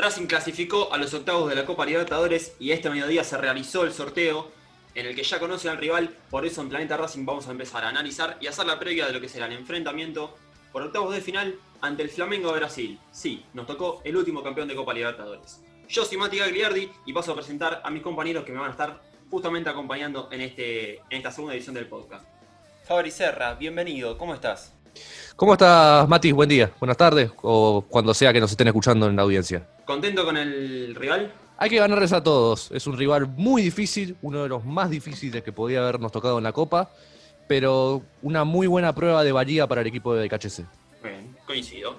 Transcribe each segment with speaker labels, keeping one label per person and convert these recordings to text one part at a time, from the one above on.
Speaker 1: Racing clasificó a los octavos de la Copa Libertadores y este mediodía se realizó el sorteo en el que ya conocen al rival, por eso en Planeta Racing vamos a empezar a analizar y hacer la previa de lo que será el enfrentamiento por octavos de final ante el Flamengo de Brasil. Sí, nos tocó el último campeón de Copa Libertadores. Yo soy Mati Gagliardi y paso a presentar a mis compañeros que me van a estar justamente acompañando en, este, en esta segunda edición del podcast. Fabri Serra, bienvenido, ¿cómo estás?
Speaker 2: ¿Cómo estás, Mati? Buen día, buenas tardes, o cuando sea que nos estén escuchando en la audiencia.
Speaker 1: ¿Contento con el rival?
Speaker 2: Hay que ganarles a todos. Es un rival muy difícil, uno de los más difíciles que podía habernos tocado en la Copa, pero una muy buena prueba de valía para el equipo de KHC.
Speaker 1: Bien, coincido.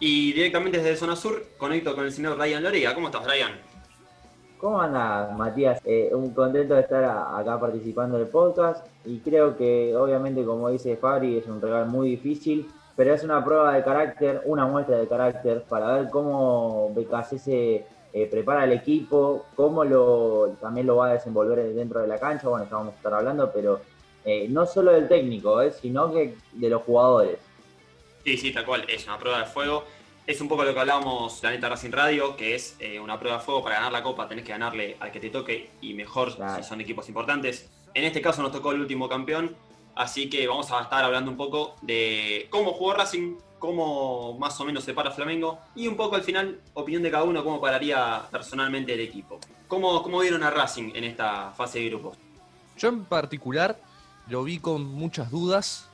Speaker 1: Y directamente desde Zona Sur conecto con el señor Ryan Lorea. ¿Cómo estás, Ryan?
Speaker 3: ¿Cómo andas, Matías? Eh, un contento de estar acá participando del podcast y creo que obviamente como dice Fabri es un rival muy difícil, pero es una prueba de carácter, una muestra de carácter para ver cómo BKC se eh, prepara el equipo, cómo lo, también lo va a desenvolver dentro de la cancha, bueno, ya vamos a estar hablando, pero eh, no solo del técnico, sino que de los jugadores.
Speaker 1: Sí, sí, tal cual, es una prueba de fuego es un poco lo que hablábamos Planeta Racing Radio, que es eh, una prueba de fuego para ganar la copa, tenés que ganarle al que te toque y mejor si son equipos importantes. En este caso nos tocó el último campeón, así que vamos a estar hablando un poco de cómo jugó Racing, cómo más o menos se para Flamengo y un poco al final, opinión de cada uno, cómo pararía personalmente el equipo. ¿Cómo, cómo vieron a Racing en esta fase de grupos?
Speaker 2: Yo en particular lo vi con muchas dudas,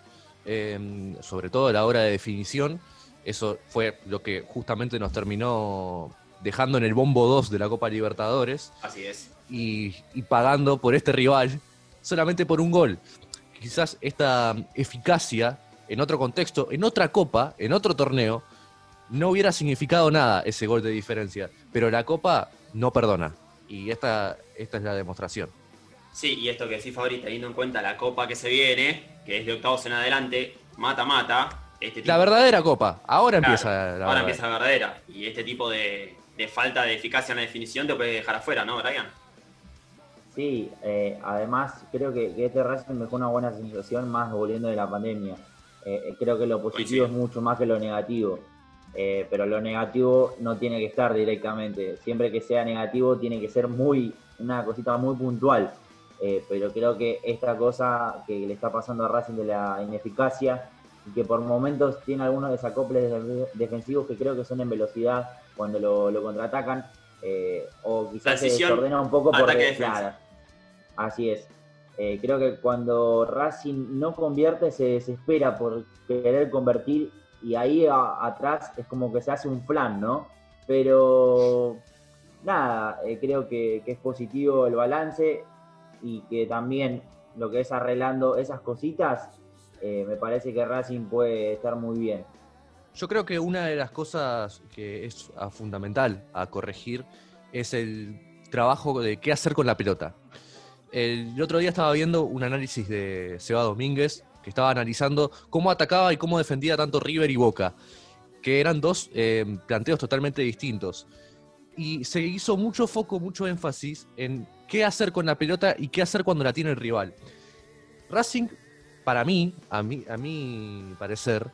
Speaker 2: eh, sobre todo a la hora de definición eso fue lo que justamente nos terminó dejando en el bombo 2 de la Copa Libertadores.
Speaker 1: Así es.
Speaker 2: Y, pagando por este rival solamente por un gol. Quizás esta eficacia en otro contexto, en otra copa, en otro torneo, no hubiera significado nada ese gol de diferencia. Pero la copa no perdona. Y esta, esta es la demostración.
Speaker 1: Sí, y esto que decís, Fabri, teniendo en cuenta la copa que se viene, que es de octavos en adelante, mata-mata,
Speaker 2: este la verdadera copa. Ahora empieza
Speaker 1: la Ahora empieza la verdadera. Y este tipo de, falta de eficacia en la definición te puede dejar afuera, ¿no, Brian?
Speaker 3: Sí, eh, además creo que, este Racing me dejó una buena sensación más volviendo de la pandemia. Eh, eh, creo que lo positivo es mucho más que lo negativo. pero lo negativo no tiene que estar directamente. Siempre que sea negativo tiene que ser muy una cosita muy puntual. pero creo que esta cosa que le está pasando a Racing de la ineficacia y que por momentos tiene algunos desacoples defensivos que creo que son en velocidad cuando lo, contraatacan, eh, o quizás se desordena un poco por claro, así es. Eh, creo que cuando Racing no convierte se desespera por querer convertir y ahí atrás es como que se hace un plan, ¿no? Pero nada, eh, creo que, que es positivo el balance y que también lo que es arreglando esas cositas eh, me parece que Racing puede estar muy bien.
Speaker 2: Yo creo que una de las cosas que es ah, fundamental a corregir es el trabajo de qué hacer con la pelota. El, otro día estaba viendo un análisis de Seba Domínguez, que estaba analizando cómo atacaba y cómo defendía tanto River y Boca, que eran dos eh, planteos totalmente distintos. Y se hizo mucho foco, mucho énfasis en qué hacer con la pelota y qué hacer cuando la tiene el rival. Racing para mí, a mí, a mi parecer,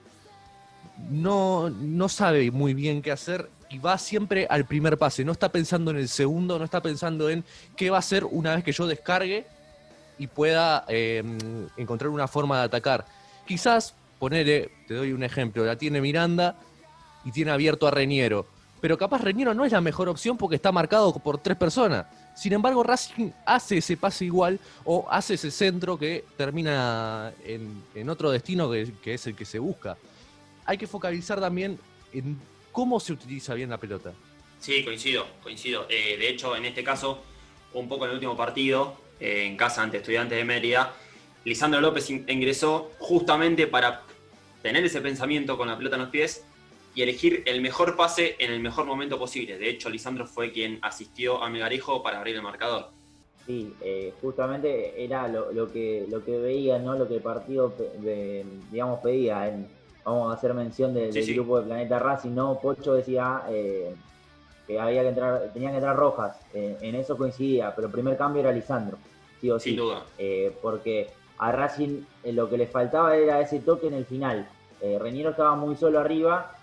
Speaker 2: no, no sabe muy bien qué hacer y va siempre al primer pase. No está pensando en el segundo, no está pensando en qué va a hacer una vez que yo descargue y pueda em, encontrar una forma de atacar. Quizás, ponele, te doy un ejemplo, la tiene Miranda y tiene abierto a Reñero. Pero capaz Reñero no es la mejor opción porque está marcado por tres personas. Sin embargo, Racing hace ese pase igual o hace ese centro que termina en, otro destino que, es el que se busca. Hay que focalizar también en cómo se utiliza bien la pelota.
Speaker 1: Sí, coincido, coincido. Eh, de hecho, en este caso, un poco en el último partido, eh, en casa ante Estudiantes de Mérida, Lisandro López ingresó justamente para tener ese pensamiento con la pelota en los pies y elegir el mejor pase en el mejor momento posible. De hecho, Lisandro fue quien asistió a Megarejo para abrir el marcador.
Speaker 3: Sí, eh, justamente era lo, que, lo que veía, ¿no? lo que el partido digamos, pedía. vamos a hacer mención del grupo de Planeta Racing, ¿no? Pocho decía eh, que había que entrar, tenían que entrar rojas. Eh, en eso coincidía, pero el primer cambio era Lisandro, sí o sí.
Speaker 1: Sin duda.
Speaker 3: porque a Racing lo que le faltaba era ese toque en el final. Reñero estaba muy solo arriba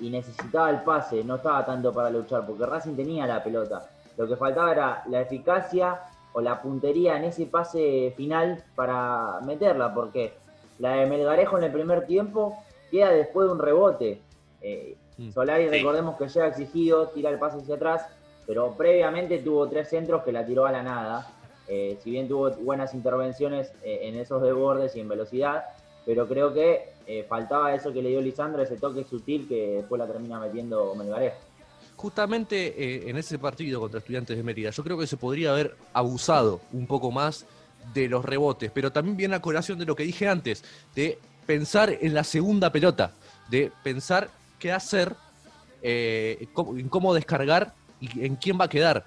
Speaker 3: y, necesitaba el pase, no estaba tanto para luchar, porque Racing tenía la pelota. Lo que faltaba era la eficacia o la puntería en ese pase final para meterla, porque la de Melgarejo en el primer tiempo queda después de un rebote. Eh, mm. Solari, recordemos que ya ha exigido, tira el pase hacia atrás, pero previamente tuvo tres centros que la tiró a la nada. Eh, si bien tuvo buenas intervenciones eh, en esos desbordes y en velocidad, pero creo que eh, faltaba eso que le dio Lisandro, ese toque sutil que después la termina metiendo Melgarejo.
Speaker 2: Justamente en ese partido contra Estudiantes de Mérida, yo creo que se podría haber abusado un poco más de los rebotes, pero también viene a colación de lo que dije antes, de pensar en la segunda pelota, de pensar qué hacer, en cómo descargar y en quién va a quedar.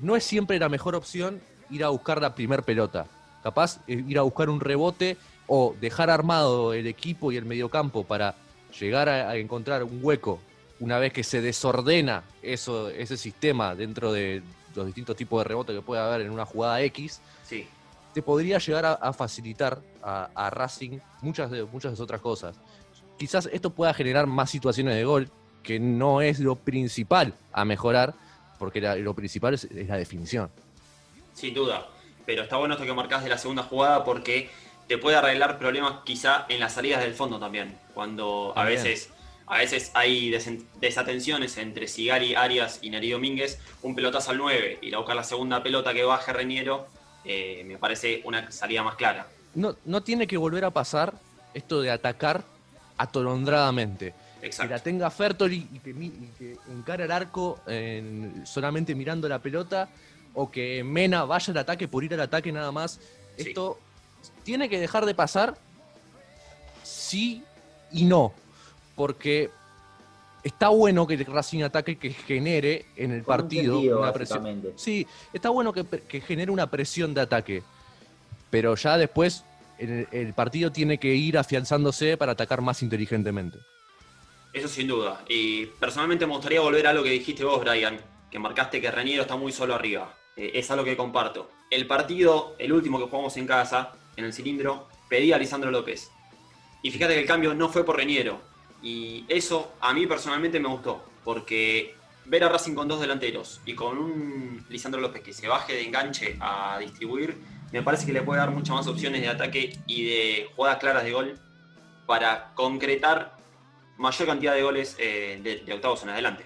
Speaker 2: No es siempre la mejor opción ir a buscar la primer pelota. Capaz eh, ir a buscar un rebote o dejar armado el equipo y el mediocampo para llegar a, encontrar un hueco una vez que se desordena eso, ese sistema dentro de los distintos tipos de rebote que puede haber en una jugada X,
Speaker 1: sí.
Speaker 2: te podría llegar a, facilitar a, Racing muchas de, muchas otras cosas. Quizás esto pueda generar más situaciones de gol, que no es lo principal a mejorar, porque lo principal es la definición
Speaker 1: sin duda. Pero está bueno esto que marcás de la segunda jugada porque te puede arreglar problemas quizá en las salidas del fondo también. Cuando a veces, a veces hay desatenciones entre Sigari, Arias y Neri Domínguez, un pelotazo al 9 y a buscar la segunda pelota que baje Reñero, eh, me parece una salida más clara.
Speaker 2: No, no tiene que volver a pasar esto de atacar atolondradamente.
Speaker 1: Exacto.
Speaker 2: Que la tenga Fertoli y que, encara el arco solamente mirando la pelota o que Mena vaya al ataque por ir al ataque nada más. Esto tiene que dejar de pasar sí y no, porque está bueno que el Racing ataque que genere en el partido una presión. Sí, está bueno que, genere una presión de ataque, pero ya después el, el, partido tiene que ir afianzándose para atacar más inteligentemente.
Speaker 1: Eso sin duda. Y personalmente me gustaría volver a lo que dijiste vos, Brian que marcaste que Reniero está muy solo arriba. Eh, es algo que comparto. El partido, el último que jugamos en casa, en el cilindro, pedía a Lisandro López. Y fíjate que el cambio no fue por Reniero. Y eso a mí personalmente me gustó, porque ver a Racing con dos delanteros y con un Lisandro López que se baje de enganche a distribuir, me parece que le puede dar muchas más opciones de ataque y de jugadas claras de gol para concretar mayor cantidad de goles eh, de octavos en adelante.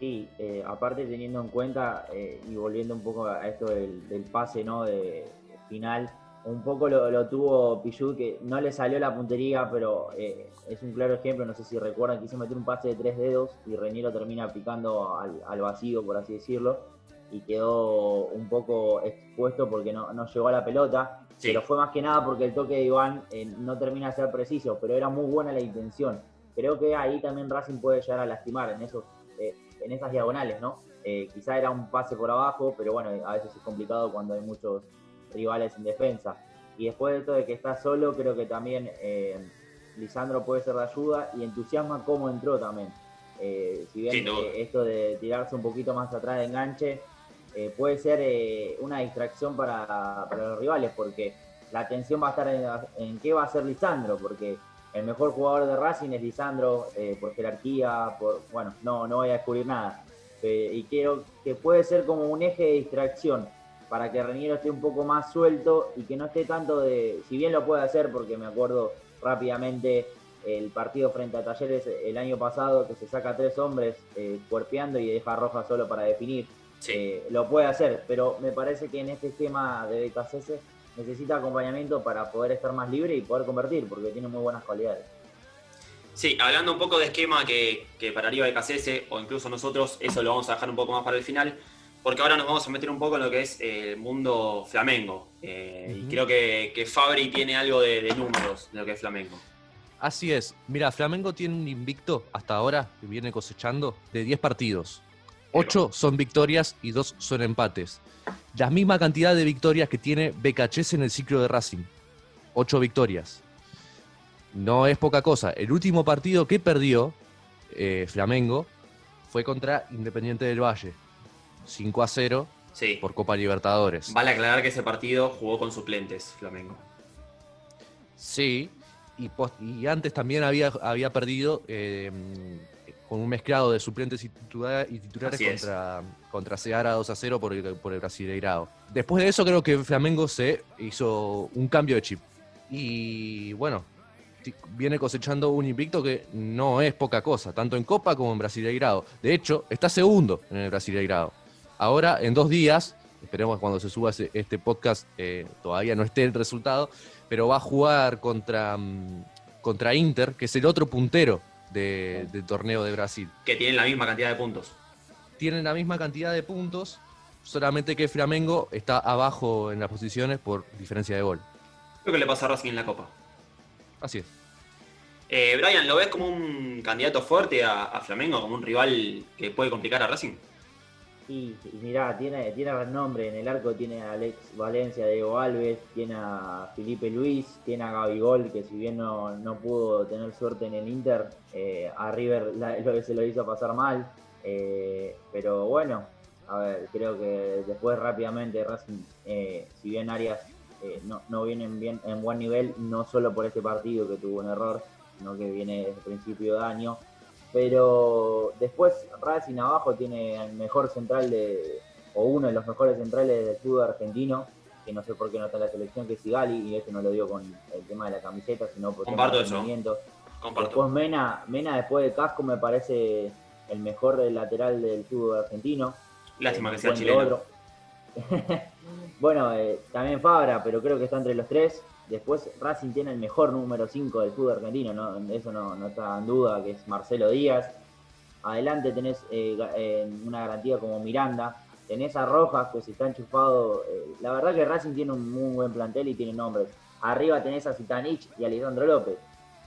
Speaker 3: Sí, eh, aparte teniendo en cuenta eh, y volviendo un poco a esto del, pase ¿no? de, final, un poco lo, tuvo Pichu que no le salió la puntería, pero eh, es un claro ejemplo, no sé si recuerdan, quiso meter un pase de tres dedos y Reñero termina picando al, vacío, por así decirlo, y quedó un poco expuesto porque no, llegó a la pelota, pero fue más que nada porque el toque de Iván no termina de ser preciso, pero era muy buena la intención. Creo que ahí también Racing puede llegar a lastimar en esos en esas diagonales, ¿no? Eh, quizá era un pase por abajo, pero bueno, a veces es complicado cuando hay muchos rivales en defensa. Y después de esto de que está solo, creo que también eh, Lisandro puede ser de ayuda y entusiasma cómo entró también. Eh, si bien esto de tirarse un poquito más atrás de enganche puede ser una distracción para, los rivales, porque la atención va a estar en, en, qué va a hacer Lisandro, porque el mejor jugador de Racing es Lisandro, eh, por jerarquía, por bueno, no, no voy a descubrir nada. Eh, y creo que puede ser como un eje de distracción para que Reniero esté un poco más suelto y que no esté tanto de, si bien lo puede hacer, porque me acuerdo rápidamente el partido frente a Talleres el año pasado, que se saca tres hombres eh, cuerpeando y deja Roja solo para definir.
Speaker 1: Eh,
Speaker 3: lo puede hacer, pero me parece que en este esquema de BKCS necesita acompañamiento para poder estar más libre y poder convertir, porque tiene muy buenas cualidades.
Speaker 1: Sí, hablando un poco de esquema que, que para arriba de KCS o incluso nosotros, eso lo vamos a dejar un poco más para el final, porque ahora nos vamos a meter un poco en lo que es el mundo flamengo. Eh, y creo que, que, Fabri tiene algo de, números de lo que es flamengo.
Speaker 2: Así es. Mira, Flamengo tiene un invicto hasta ahora que viene cosechando de 10 partidos. 8 son victorias y 2 son empates la misma cantidad de victorias que tiene Becachese en el ciclo de Racing. Ocho victorias. No es poca cosa. El último partido que perdió eh, Flamengo fue contra Independiente del Valle. 5 a 0 por Copa Libertadores.
Speaker 1: Vale aclarar que ese partido jugó con suplentes Flamengo.
Speaker 2: Sí, y, antes también había, había perdido eh, con un mezclado de suplentes y, titulares contra, contra Seara 2 a 0 por el, por el Brasileirao. Después de eso creo que Flamengo se hizo un cambio de chip. Y bueno, viene cosechando un invicto que no es poca cosa, tanto en Copa como en Brasileirao. De hecho, está segundo en el Brasileirao. Ahora, en dos días, esperemos que cuando se suba este podcast eh, todavía no esté el resultado, pero va a jugar contra, mm, contra Inter, que es el otro puntero del torneo de Brasil.
Speaker 1: Que tienen la misma cantidad de puntos.
Speaker 2: Tienen la misma cantidad de puntos, solamente que Flamengo está abajo en las posiciones por diferencia de gol.
Speaker 1: Creo que le pasa a Racing en la Copa.
Speaker 2: Así es.
Speaker 1: Eh, Brian, ¿lo ves como un candidato fuerte a, Flamengo, como un rival que puede complicar a Racing?
Speaker 3: Sí, mirá, tiene, tiene renombre en el arco, tiene a Alex Valencia, Diego Alves, tiene a Felipe Luis, tiene a Gabigol, que si bien no, pudo tener suerte en el Inter, eh, a River lo que se lo hizo pasar mal. Eh, pero bueno, a ver, creo que después rápidamente Racing, si bien Arias eh, no, no vienen bien en buen nivel, no solo por este partido que tuvo un error, sino que viene desde el principio de año. Pero después Racing abajo tiene el mejor central de, o uno de los mejores centrales del fútbol argentino, que no sé por qué no está en la selección, que es Sigali, y eso no lo digo con el tema de la camiseta, sino por
Speaker 1: Comparto eso.
Speaker 3: Después Mena, Mena después de Casco me parece el mejor lateral del fútbol argentino.
Speaker 1: Lástima que sea chileno.
Speaker 3: Bueno, eh, también Fabra, pero creo que está entre los tres. Después Racing tiene el mejor número 5 del fútbol argentino, ¿no? eso no, está en duda, que es Marcelo Díaz. Adelante tenés eh, eh, una garantía como Miranda. Tenés a Rojas, que se está enchufado. la verdad que Racing tiene un muy buen plantel y tiene nombres. Arriba tenés a Zitanich y a Lisandro López.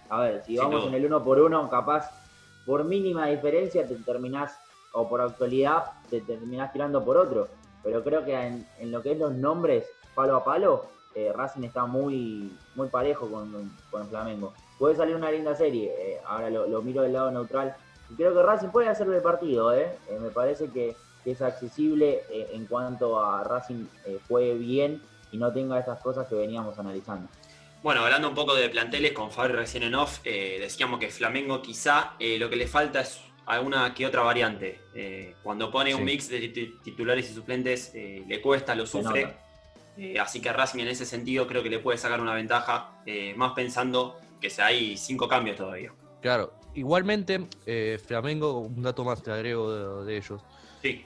Speaker 3: A ver, si vamos en el uno por uno, capaz, por mínima diferencia te terminás, o por actualidad, te terminás tirando por otro pero creo que en, lo que es los nombres, palo a palo, eh, Racing está muy, muy parejo con, con Flamengo. Puede salir una linda serie, eh, ahora lo, miro del lado neutral, y creo que Racing puede hacerle el partido, eh. me parece que, es accesible en cuanto a Racing juegue bien y no tenga estas cosas que veníamos analizando.
Speaker 1: Bueno, hablando un poco de planteles, con Fabri recién en off, decíamos que Flamengo quizá lo que le falta es alguna que otra variante. Eh, cuando pone un mix de titulares y suplentes, eh, le cuesta, lo sufre. Eh, así que Racing en ese sentido creo que le puede sacar una ventaja, más pensando que hay cinco cambios todavía.
Speaker 2: Claro, igualmente, Flamengo, un dato más te agrego de, ellos.
Speaker 1: Sí.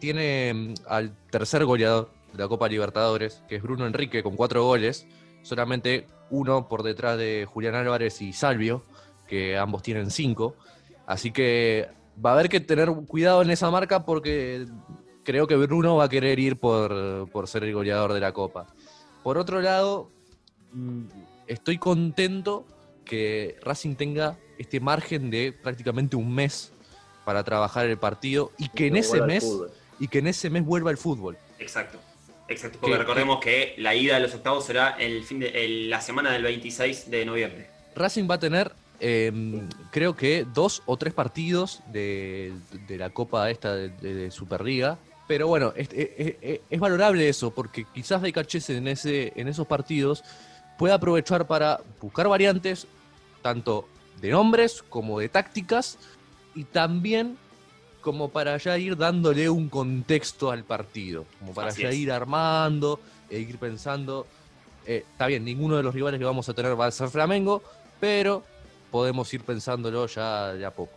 Speaker 2: tiene mm, al tercer goleador de la Copa Libertadores, que es Bruno Enrique, con cuatro goles, solamente uno por detrás de Julián Álvarez y Salvio, que ambos tienen cinco. Así que va a haber que tener cuidado en esa marca porque creo que Bruno va a querer ir por, ser el goleador de la Copa. Por otro lado, mm, estoy contento que Racing tenga este margen de prácticamente un mes para trabajar el partido y que, en ese mes y que en ese mes vuelva el fútbol.
Speaker 1: Exacto. Exacto, porque recordemos que, la ida de los octavos será el fin de, la semana del 26 de noviembre.
Speaker 2: Racing va a tener Em, creo que dos o tres partidos de, la Copa esta de, Superliga. Pero bueno, es, valorable eso, porque quizás de en, ese, en esos partidos puede aprovechar para buscar variantes, tanto de nombres como de tácticas, y también como para ya ir dándole un contexto al partido, como para ya ir armando e ir pensando. Eh, está bien, ninguno de los rivales que vamos a tener va a ser Flamengo, pero podemos ir pensándolo ya de a poco.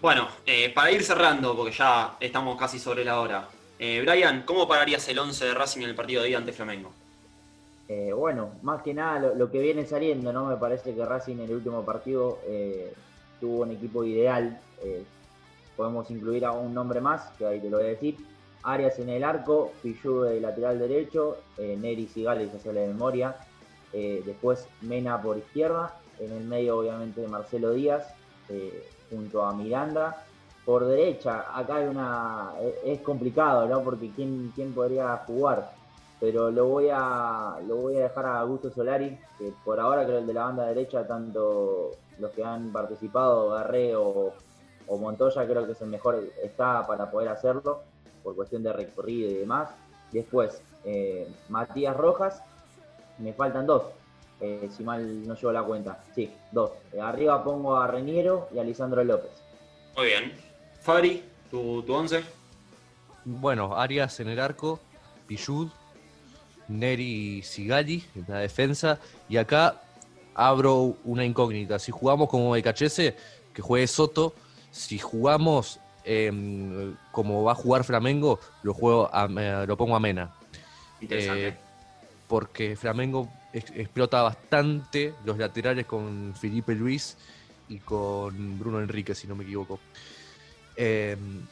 Speaker 1: Bueno, eh, para ir cerrando, porque ya estamos casi sobre la hora. Eh, Brian, ¿cómo pararías el 11 de Racing en el partido de día ante Flamengo?
Speaker 3: Eh, bueno, más que nada lo, que viene saliendo, ¿no? Me parece que Racing en el último partido tuvo un equipo ideal. podemos incluir a un nombre más, que ahí te lo voy a decir. Arias en el arco, Pichu de lateral derecho, Neris y Gales hacia la memoria. después Mena por izquierda en el medio obviamente Marcelo Díaz, eh, junto a Miranda. Por derecha, acá hay una. es complicado, ¿no? Porque quién, quién podría jugar. Pero lo voy a. lo voy a dejar a Augusto Solari, que por ahora creo el de la banda derecha, tanto los que han participado, Garré o, Montoya, creo que es el mejor está para poder hacerlo, por cuestión de recorrido y demás. Después, eh, Matías Rojas, me faltan dos, eh, si mal no llevo la cuenta. Sí, dos. Eh, arriba pongo a Reñero y a Lisandro López.
Speaker 1: Muy bien. Fabri, tu, tu once.
Speaker 2: Bueno, Arias en el arco, Pichud, Neri Sigali en la defensa. Y acá abro una incógnita. Si jugamos como Becachese, que juegue Soto. Si jugamos em, como va a jugar Flamengo, lo, juego eh, lo pongo a Mena.
Speaker 1: Interesante. Eh,
Speaker 2: porque Flamengo explota bastante los laterales con Felipe Luis y con Bruno Enrique, si no me equivoco. Em,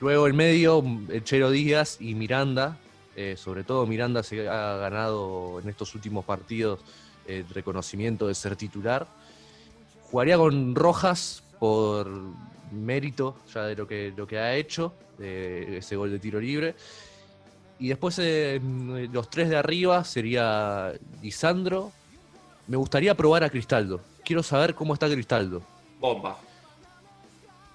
Speaker 2: luego el medio, el Chero Díaz y Miranda, eh, sobre todo Miranda se ha ganado en estos últimos partidos el reconocimiento de ser titular. Jugaría con Rojas por mérito ya de lo que, lo que ha hecho, de ese gol de tiro libre. Y después eh, los tres de arriba sería Lisandro. Me gustaría probar a Cristaldo. Quiero saber cómo está Cristaldo.
Speaker 1: Bomba.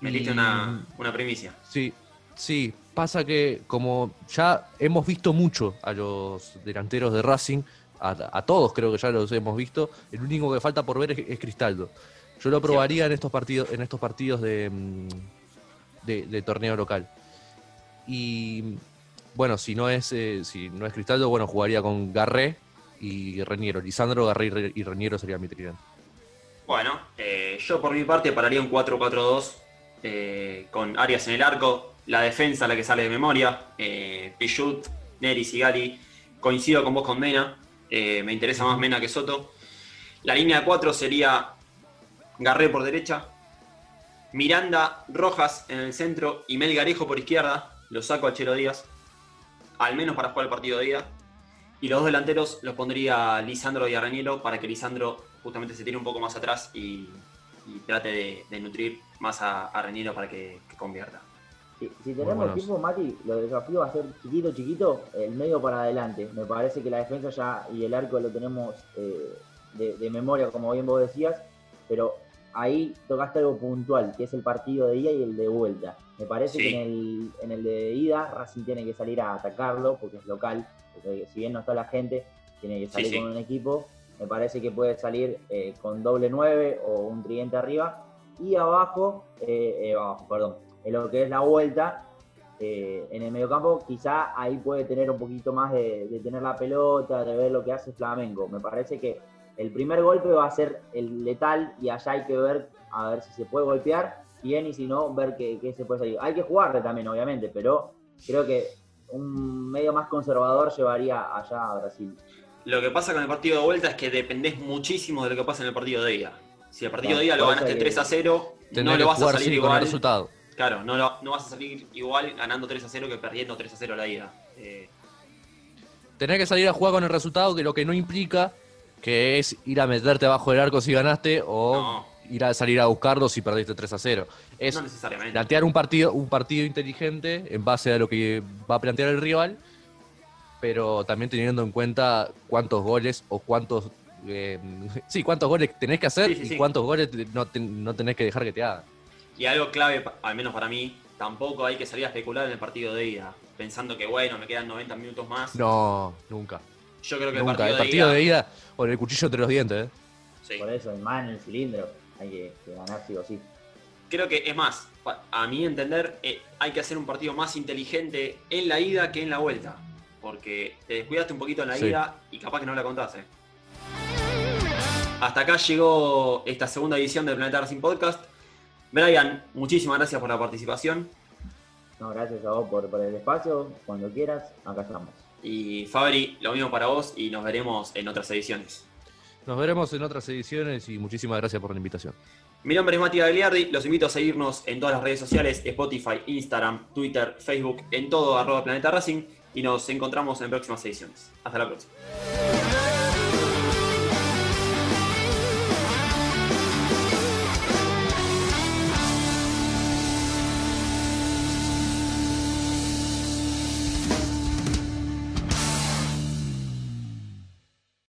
Speaker 1: Me diste una, una primicia.
Speaker 2: Sí, sí, pasa que como ya hemos visto mucho a los delanteros de Racing, a, todos creo que ya los hemos visto, el único que falta por ver es, Cristaldo. Yo lo probaría en estos partidos, en estos partidos de, mm, de, torneo local. Y bueno, si no es eh, si no es Cristaldo, bueno, jugaría con Garré y Reñero. Lisandro, Garré y Reñero sería mi tridente.
Speaker 1: Bueno, eh, yo por mi parte pararía un 4-4-2 eh, con Arias en el arco, la defensa, la que sale de memoria, eh, Pichut, Neri, Sigali. Coincido con vos con Mena, me interesa más Mena que Soto. La línea de cuatro sería Garré por derecha, Miranda, Rojas en el centro y Melgarejo por izquierda. Lo saco a Chero Díaz, al menos para jugar el partido de día. Y los dos delanteros los pondría Lisandro y Arranielo para que Lisandro justamente se tire un poco más atrás y, trate de, nutrir más a, a para que convierta.
Speaker 3: Si, tenemos tiempo, Mati, los desafíos va a ser chiquito, chiquito, el medio para adelante. Me parece que la defensa ya y el arco lo tenemos eh, de, memoria, como bien vos decías, pero ahí tocaste algo puntual, que es el partido de ida y el de vuelta. Me parece que en el, en el de ida Racing tiene que salir a atacarlo, porque es local, porque si bien no está la gente, tiene que salir con un equipo. Me parece que puede salir eh, con doble 9 o un tridente arriba. Y abajo, eh, abajo, perdón, en lo que es la vuelta, eh, en el mediocampo, quizá ahí puede tener un poquito más de, tener la pelota, de ver lo que hace Flamengo. Me parece que el primer golpe va a ser el letal y allá hay que ver a ver si se puede golpear bien y si no, ver qué, se puede salir. Hay que jugarle también, obviamente, pero creo que un medio más conservador llevaría allá a Brasil.
Speaker 1: Lo que pasa con el partido de vuelta es que dependés muchísimo de lo que pasa en el partido de ida. Si el partido de ida lo ganaste 3 a 0, no lo vas a salir igual. Con el
Speaker 2: resultado.
Speaker 1: Claro, no, no, vas a salir igual ganando 3 a 0 que perdiendo 3 a 0 la ida. Eh...
Speaker 2: Tenés que salir a jugar con el resultado, que lo que no implica que es ir a meterte abajo del arco si ganaste o ir a salir a buscarlo si perdiste 3 a 0. Es
Speaker 1: no necesariamente.
Speaker 2: plantear un partido, un partido inteligente en base a lo que va a plantear el rival, pero también teniendo en cuenta cuántos goles o cuántos eh, sí, cuántos goles tenés que hacer y cuántos goles no, no tenés que dejar que te hagan.
Speaker 1: Y algo clave, al menos para mí, tampoco hay que salir a especular en el partido de ida, pensando que bueno, me quedan 90 minutos más.
Speaker 2: No, nunca.
Speaker 1: Yo creo que
Speaker 2: el
Speaker 1: partido,
Speaker 2: de, ida, o el cuchillo entre los dientes, ¿eh?
Speaker 3: Sí. Por eso, el man en el cilindro, hay que, ganar sí o sí.
Speaker 1: Creo que es más, a mi entender, eh, hay que hacer un partido más inteligente en la ida que en la vuelta. Porque te descuidaste un poquito en la ida y capaz que no la contaste. Hasta acá llegó esta segunda edición del Planeta Racing Podcast. Brian, muchísimas gracias por la participación.
Speaker 3: No, gracias a vos por, el espacio. Cuando quieras, acá estamos.
Speaker 1: Y Fabri, lo mismo para vos y nos veremos en otras ediciones.
Speaker 2: Nos veremos en otras ediciones y muchísimas gracias por la invitación.
Speaker 1: Mi nombre es Matías Gagliardi, los invito a seguirnos en todas las redes sociales, Spotify, Instagram, Twitter, Facebook, en todo arroba Planeta Racing y nos encontramos en próximas ediciones. Hasta la próxima.